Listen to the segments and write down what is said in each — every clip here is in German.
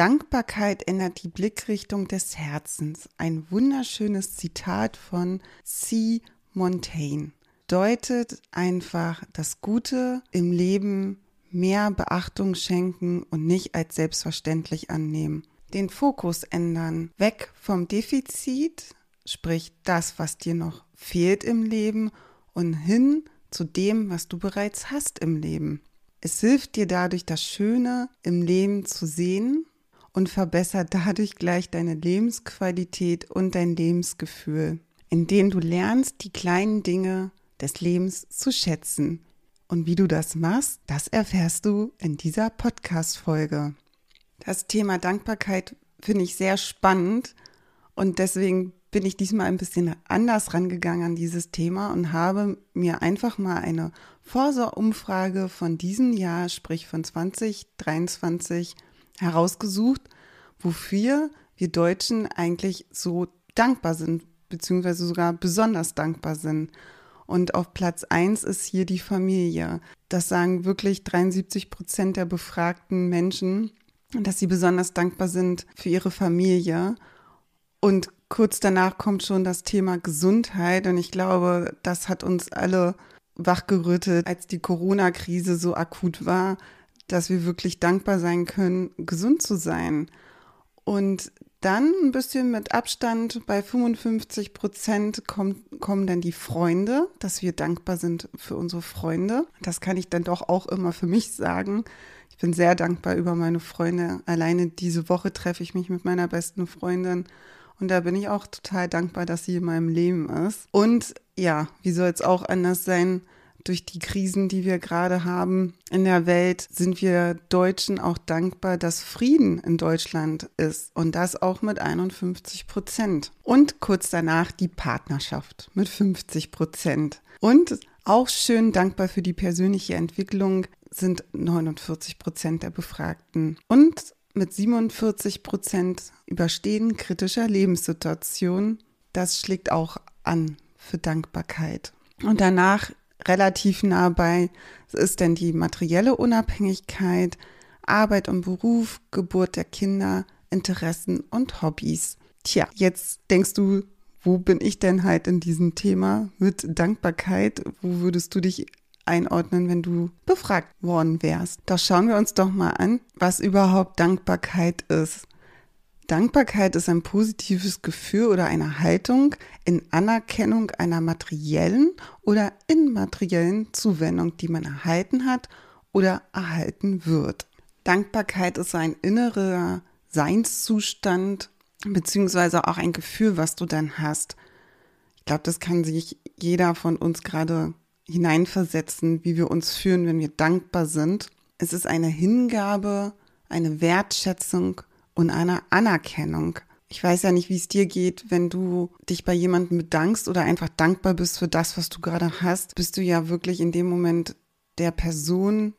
Dankbarkeit ändert die Blickrichtung des Herzens. Ein wunderschönes Zitat von C. Montaigne. Deutet einfach das Gute im Leben mehr Beachtung schenken und nicht als selbstverständlich annehmen. Den Fokus ändern. Weg vom Defizit, sprich das, was dir noch fehlt im Leben, und hin zu dem, was du bereits hast im Leben. Es hilft dir dadurch, das Schöne im Leben zu sehen und verbessert dadurch gleich deine Lebensqualität und dein Lebensgefühl, indem du lernst, die kleinen Dinge des Lebens zu schätzen. Und wie du das machst, das erfährst du in dieser Podcast-Folge. Das Thema Dankbarkeit finde ich sehr spannend und deswegen bin ich diesmal ein bisschen anders rangegangen an dieses Thema und habe mir einfach mal eine Vorsorumfrage von diesem Jahr, sprich von 2023, herausgesucht, wofür wir Deutschen eigentlich so dankbar sind, beziehungsweise sogar besonders dankbar sind. Und auf Platz eins ist hier die Familie. Das sagen wirklich 73 Prozent der befragten Menschen, dass sie besonders dankbar sind für ihre Familie. Und kurz danach kommt schon das Thema Gesundheit. Und ich glaube, das hat uns alle wachgerüttelt, als die Corona-Krise so akut war, dass wir wirklich dankbar sein können, gesund zu sein. Und dann ein bisschen mit Abstand bei 55 Prozent kommen, kommen dann die Freunde, dass wir dankbar sind für unsere Freunde. Das kann ich dann doch auch immer für mich sagen. Ich bin sehr dankbar über meine Freunde. Alleine diese Woche treffe ich mich mit meiner besten Freundin und da bin ich auch total dankbar, dass sie in meinem Leben ist. Und ja, wie soll es auch anders sein? Durch die Krisen, die wir gerade haben in der Welt, sind wir Deutschen auch dankbar, dass Frieden in Deutschland ist und das auch mit 51 Prozent. Und kurz danach die Partnerschaft mit 50 Prozent. Und auch schön dankbar für die persönliche Entwicklung sind 49 Prozent der Befragten. Und mit 47 Prozent überstehen kritischer Lebenssituationen. Das schlägt auch an für Dankbarkeit. Und danach relativ nah bei ist denn die materielle Unabhängigkeit, Arbeit und Beruf, Geburt der Kinder, Interessen und Hobbys. Tja, jetzt denkst du, wo bin ich denn halt in diesem Thema mit Dankbarkeit? Wo würdest du dich einordnen, wenn du befragt worden wärst? Da schauen wir uns doch mal an, was überhaupt Dankbarkeit ist. Dankbarkeit ist ein positives Gefühl oder eine Haltung in Anerkennung einer materiellen oder immateriellen Zuwendung, die man erhalten hat oder erhalten wird. Dankbarkeit ist ein innerer Seinszustand beziehungsweise auch ein Gefühl, was du dann hast. Ich glaube, das kann sich jeder von uns gerade hineinversetzen, wie wir uns fühlen, wenn wir dankbar sind. Es ist eine Hingabe, eine Wertschätzung und einer Anerkennung. Ich weiß ja nicht, wie es dir geht, wenn du dich bei jemandem bedankst oder einfach dankbar bist für das, was du gerade hast, bist du ja wirklich in dem Moment der Person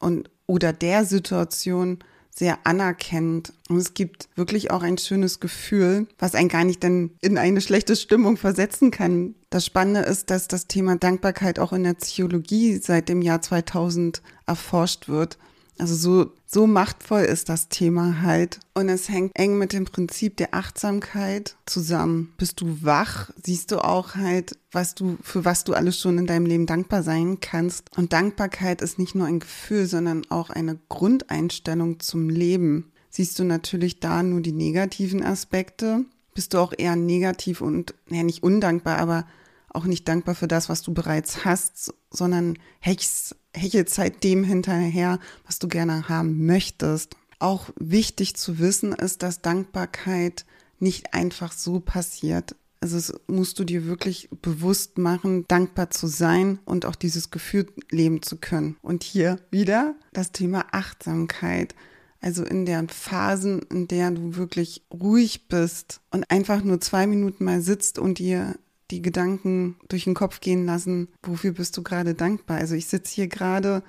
und oder der Situation sehr anerkennend. Und es gibt wirklich auch ein schönes Gefühl, was einen gar nicht dann in eine schlechte Stimmung versetzen kann. Das Spannende ist, dass das Thema Dankbarkeit auch in der Psychologie seit dem Jahr 2000 erforscht wird. Also so, so machtvoll ist das Thema halt. Und es hängt eng mit dem Prinzip der Achtsamkeit zusammen. Bist du wach, siehst du auch halt, was du, für was du alles schon in deinem Leben dankbar sein kannst. Und Dankbarkeit ist nicht nur ein Gefühl, sondern auch eine Grundeinstellung zum Leben. Siehst du natürlich da nur die negativen Aspekte, bist du auch eher negativ und, ja, nicht undankbar, aber auch nicht dankbar für das, was du bereits hast, sondern hechst, hechelst halt dem hinterher, was du gerne haben möchtest. Auch wichtig zu wissen ist, dass Dankbarkeit nicht einfach so passiert. Also musst du dir wirklich bewusst machen, dankbar zu sein und auch dieses Gefühl leben zu können. Und hier wieder das Thema Achtsamkeit. Also in den Phasen, in der du wirklich ruhig bist und einfach nur zwei Minuten mal sitzt und dir die Gedanken durch den Kopf gehen lassen, wofür bist du gerade dankbar? Also ich sitze hier gerade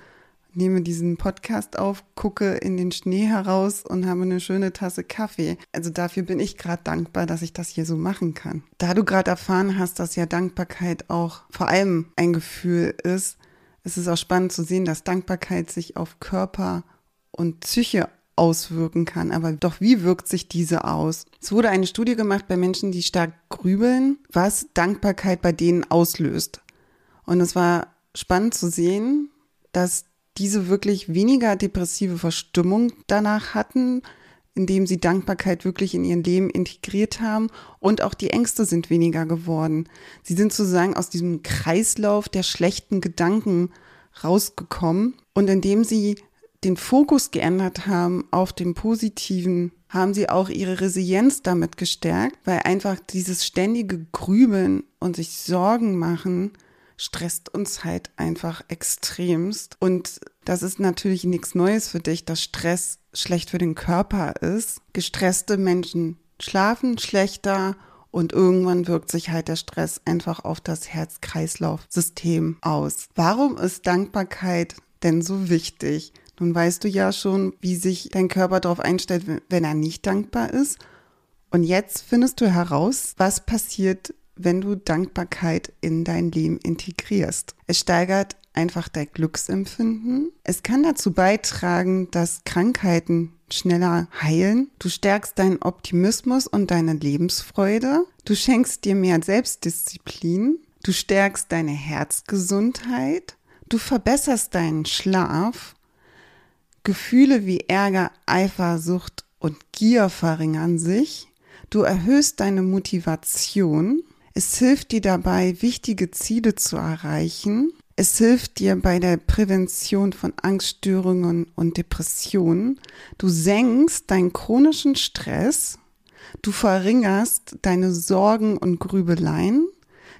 nehme diesen Podcast auf, gucke in den Schnee heraus und habe eine schöne Tasse Kaffee. Also dafür bin ich gerade dankbar, dass ich das hier so machen kann. Da du gerade erfahren hast, dass ja Dankbarkeit auch vor allem ein Gefühl ist, ist es auch spannend zu sehen, dass Dankbarkeit sich auf Körper und Psyche auswirken kann. Aber doch, wie wirkt sich diese aus? Es wurde eine Studie gemacht bei Menschen, die stark grübeln, was Dankbarkeit bei denen auslöst. Und es war spannend zu sehen, dass diese wirklich weniger depressive Verstimmung danach hatten, indem sie Dankbarkeit wirklich in ihren Leben integriert haben und auch die Ängste sind weniger geworden. Sie sind sozusagen aus diesem Kreislauf der schlechten Gedanken rausgekommen und indem sie den Fokus geändert haben auf den Positiven, haben sie auch ihre Resilienz damit gestärkt, weil einfach dieses ständige Grübeln und sich Sorgen machen stresst uns halt einfach extremst. Und das ist natürlich nichts Neues für dich, dass Stress schlecht für den Körper ist. Gestresste Menschen schlafen schlechter und irgendwann wirkt sich halt der Stress einfach auf das Herz-Kreislauf-System aus. Warum ist Dankbarkeit denn so wichtig? Nun weißt du ja schon, wie sich dein Körper darauf einstellt, wenn er nicht dankbar ist. Und jetzt findest du heraus, was passiert, wenn du Dankbarkeit in dein Leben integrierst. Es steigert einfach dein Glücksempfinden. Es kann dazu beitragen, dass Krankheiten schneller heilen. Du stärkst deinen Optimismus und deine Lebensfreude. Du schenkst dir mehr Selbstdisziplin. Du stärkst deine Herzgesundheit. Du verbesserst deinen Schlaf. Gefühle wie Ärger, Eifersucht und Gier verringern sich. Du erhöhst deine Motivation. Es hilft dir dabei, wichtige Ziele zu erreichen. Es hilft dir bei der Prävention von Angststörungen und Depressionen. Du senkst deinen chronischen Stress. Du verringerst deine Sorgen und Grübeleien.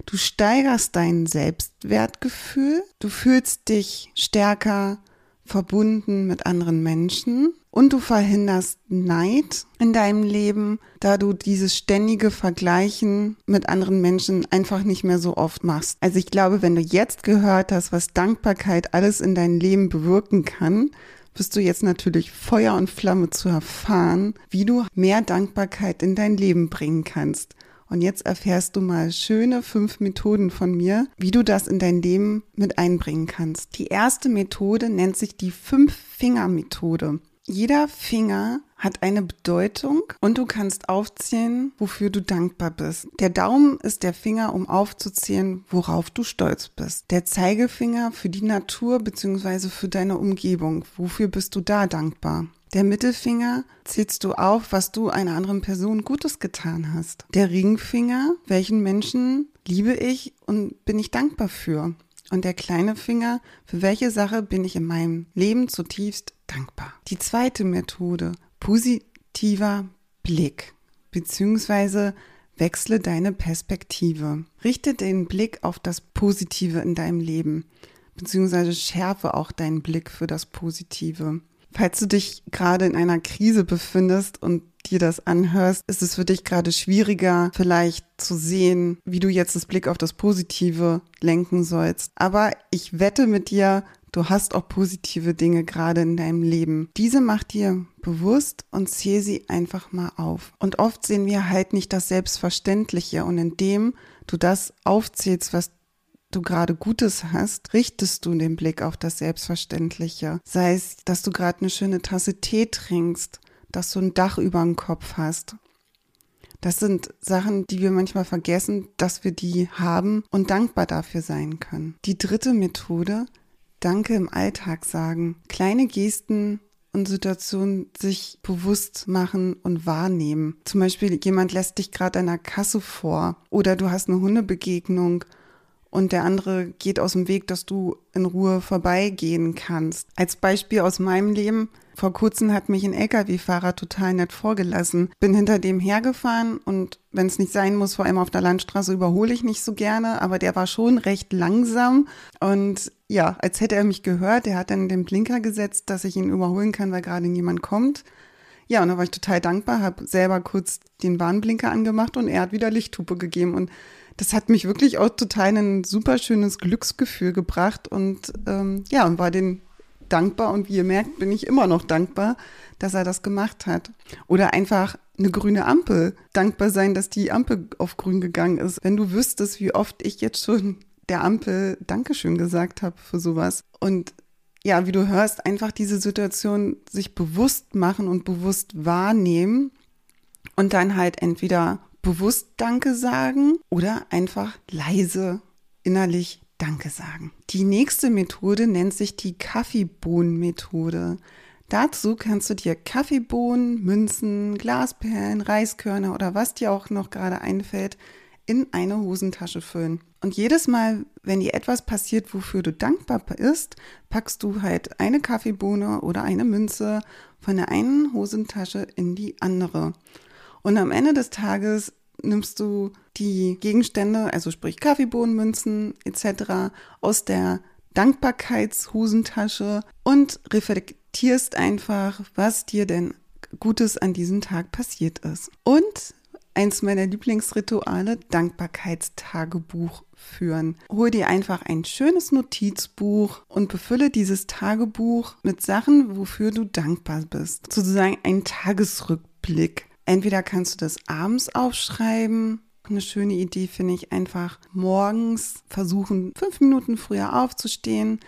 Du steigerst dein Selbstwertgefühl. Du fühlst dich stärker verbunden mit anderen Menschen und du verhinderst Neid in deinem Leben, da du dieses ständige Vergleichen mit anderen Menschen einfach nicht mehr so oft machst. Also ich glaube, wenn du jetzt gehört hast, was Dankbarkeit alles in dein Leben bewirken kann, bist du jetzt natürlich Feuer und Flamme zu erfahren, wie du mehr Dankbarkeit in dein Leben bringen kannst. Und jetzt erfährst du mal schöne fünf Methoden von mir, wie du das in dein Leben mit einbringen kannst. Die erste Methode nennt sich die Fünf-Finger-Methode. Jeder Finger hat eine Bedeutung und du kannst aufzählen, wofür du dankbar bist. Der Daumen ist der Finger, um aufzuzählen, worauf du stolz bist. Der Zeigefinger für die Natur bzw. für deine Umgebung. Wofür bist du da dankbar? Der Mittelfinger zählst du auf, was du einer anderen Person Gutes getan hast. Der Ringfinger, welchen Menschen liebe ich und bin ich dankbar für. Und der kleine Finger, für welche Sache bin ich in meinem Leben zutiefst dankbar. Die zweite Methode, positiver Blick, beziehungsweise wechsle deine Perspektive. Richte den Blick auf das Positive in deinem Leben, beziehungsweise schärfe auch deinen Blick für das Positive. Falls du dich gerade in einer Krise befindest und dir das anhörst, ist es für dich gerade schwieriger, vielleicht zu sehen, wie du jetzt das Blick auf das Positive lenken sollst. Aber ich wette mit dir, du hast auch positive Dinge gerade in deinem Leben. Diese mach dir bewusst und zähl sie einfach mal auf. Und oft sehen wir halt nicht das Selbstverständliche und indem du das aufzählst, was du gerade Gutes hast, richtest du den Blick auf das Selbstverständliche. Sei es, dass du gerade eine schöne Tasse Tee trinkst, dass du ein Dach über dem Kopf hast. Das sind Sachen, die wir manchmal vergessen, dass wir die haben und dankbar dafür sein können. Die dritte Methode, Danke im Alltag sagen. Kleine Gesten und Situationen sich bewusst machen und wahrnehmen. Zum Beispiel jemand lässt dich gerade der Kasse vor oder du hast eine Hundebegegnung und der andere geht aus dem Weg, dass du in Ruhe vorbeigehen kannst. Als Beispiel aus meinem Leben. Vor kurzem hat mich ein LKW-Fahrer total nett vorgelassen. Bin hinter dem hergefahren und wenn es nicht sein muss, vor allem auf der Landstraße überhole ich nicht so gerne, aber der war schon recht langsam und ja, als hätte er mich gehört. Der hat dann den Blinker gesetzt, dass ich ihn überholen kann, weil gerade niemand kommt. Ja, und da war ich total dankbar, habe selber kurz den Warnblinker angemacht und er hat wieder Lichthupe gegeben und das hat mich wirklich auch total ein super schönes Glücksgefühl gebracht und ähm, ja, und war den dankbar und wie ihr merkt, bin ich immer noch dankbar, dass er das gemacht hat. Oder einfach eine grüne Ampel. Dankbar sein, dass die Ampel auf grün gegangen ist. Wenn du wüsstest, wie oft ich jetzt schon der Ampel Dankeschön gesagt habe für sowas. Und ja, wie du hörst, einfach diese Situation sich bewusst machen und bewusst wahrnehmen und dann halt entweder bewusst Danke sagen oder einfach leise innerlich Danke sagen. Die nächste Methode nennt sich die Kaffeebohnenmethode. Dazu kannst du dir Kaffeebohnen, Münzen, Glasperlen, Reiskörner oder was dir auch noch gerade einfällt, in eine Hosentasche füllen. Und jedes Mal, wenn dir etwas passiert, wofür du dankbar bist, packst du halt eine Kaffeebohne oder eine Münze von der einen Hosentasche in die andere. Und am Ende des Tages nimmst du die Gegenstände, also sprich Kaffeebohnen, Münzen etc. aus der Dankbarkeitshosentasche und reflektierst einfach, was dir denn Gutes an diesem Tag passiert ist. Und eins meiner Lieblingsrituale, Dankbarkeitstagebuch führen. Hol dir einfach ein schönes Notizbuch und befülle dieses Tagebuch mit Sachen, wofür du dankbar bist. Sozusagen ein Tagesrückblick. Entweder kannst du das abends aufschreiben. Eine schöne Idee finde ich einfach morgens versuchen, fünf Minuten früher aufzustehen,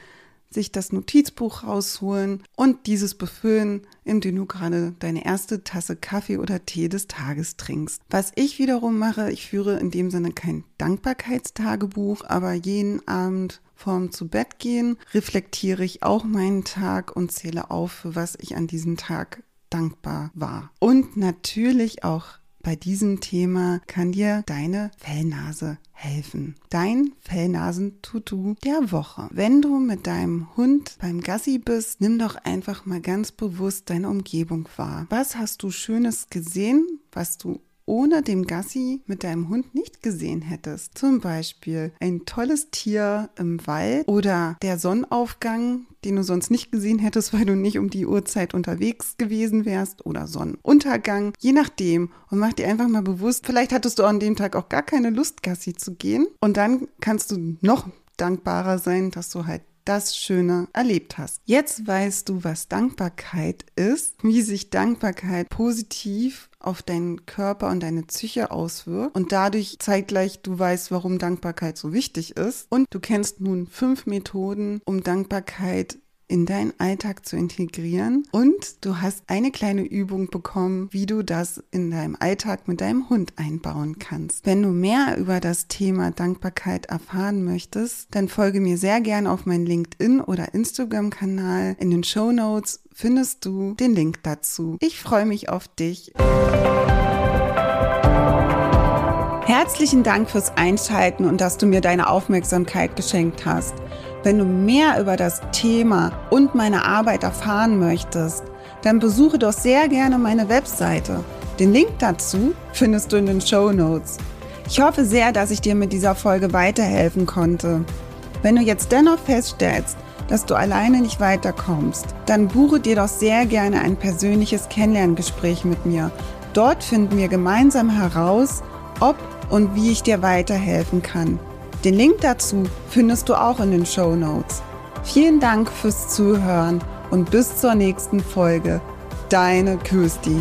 sich das Notizbuch rausholen und dieses befüllen, indem du gerade deine erste Tasse Kaffee oder Tee des Tages trinkst. Was ich wiederum mache, ich führe in dem Sinne kein Dankbarkeitstagebuch, aber jeden Abend vorm zu Bett gehen reflektiere ich auch meinen Tag und zähle auf, was ich an diesem Tag dankbar war. Und natürlich auch bei diesem Thema kann dir deine Fellnase helfen. Dein Fellnasen-Tutu der Woche. Wenn du mit deinem Hund beim Gassi bist, nimm doch einfach mal ganz bewusst deine Umgebung wahr. Was hast du Schönes gesehen, was du ohne dem Gassi mit deinem Hund nicht gesehen hättest. Zum Beispiel ein tolles Tier im Wald oder der Sonnenaufgang, den du sonst nicht gesehen hättest, weil du nicht um die Uhrzeit unterwegs gewesen wärst oder Sonnenuntergang, je nachdem. Und mach dir einfach mal bewusst, vielleicht hattest du an dem Tag auch gar keine Lust, Gassi zu gehen. Und dann kannst du noch dankbarer sein, dass du halt das Schöne erlebt hast. Jetzt weißt du, was Dankbarkeit ist, wie sich Dankbarkeit positiv auf deinen Körper und deine Psyche auswirkt und dadurch zeitgleich du weißt, warum Dankbarkeit so wichtig ist und du kennst nun fünf Methoden, um Dankbarkeit in deinen Alltag zu integrieren. Und du hast eine kleine Übung bekommen, wie du das in deinem Alltag mit deinem Hund einbauen kannst. Wenn du mehr über das Thema Dankbarkeit erfahren möchtest, dann folge mir sehr gerne auf meinen LinkedIn oder Instagram-Kanal. In den Show Notes findest du den Link dazu. Ich freue mich auf dich. Herzlichen Dank fürs Einschalten und dass du mir deine Aufmerksamkeit geschenkt hast. Wenn du mehr über das Thema und meine Arbeit erfahren möchtest, dann besuche doch sehr gerne meine Webseite. Den Link dazu findest du in den Show Notes. Ich hoffe sehr, dass ich dir mit dieser Folge weiterhelfen konnte. Wenn du jetzt dennoch feststellst, dass du alleine nicht weiterkommst, dann buche dir doch sehr gerne ein persönliches Kennenlerngespräch mit mir. Dort finden wir gemeinsam heraus, ob und wie ich dir weiterhelfen kann. Den Link dazu findest du auch in den Show Notes. Vielen Dank fürs Zuhören und bis zur nächsten Folge. Deine Kirsti.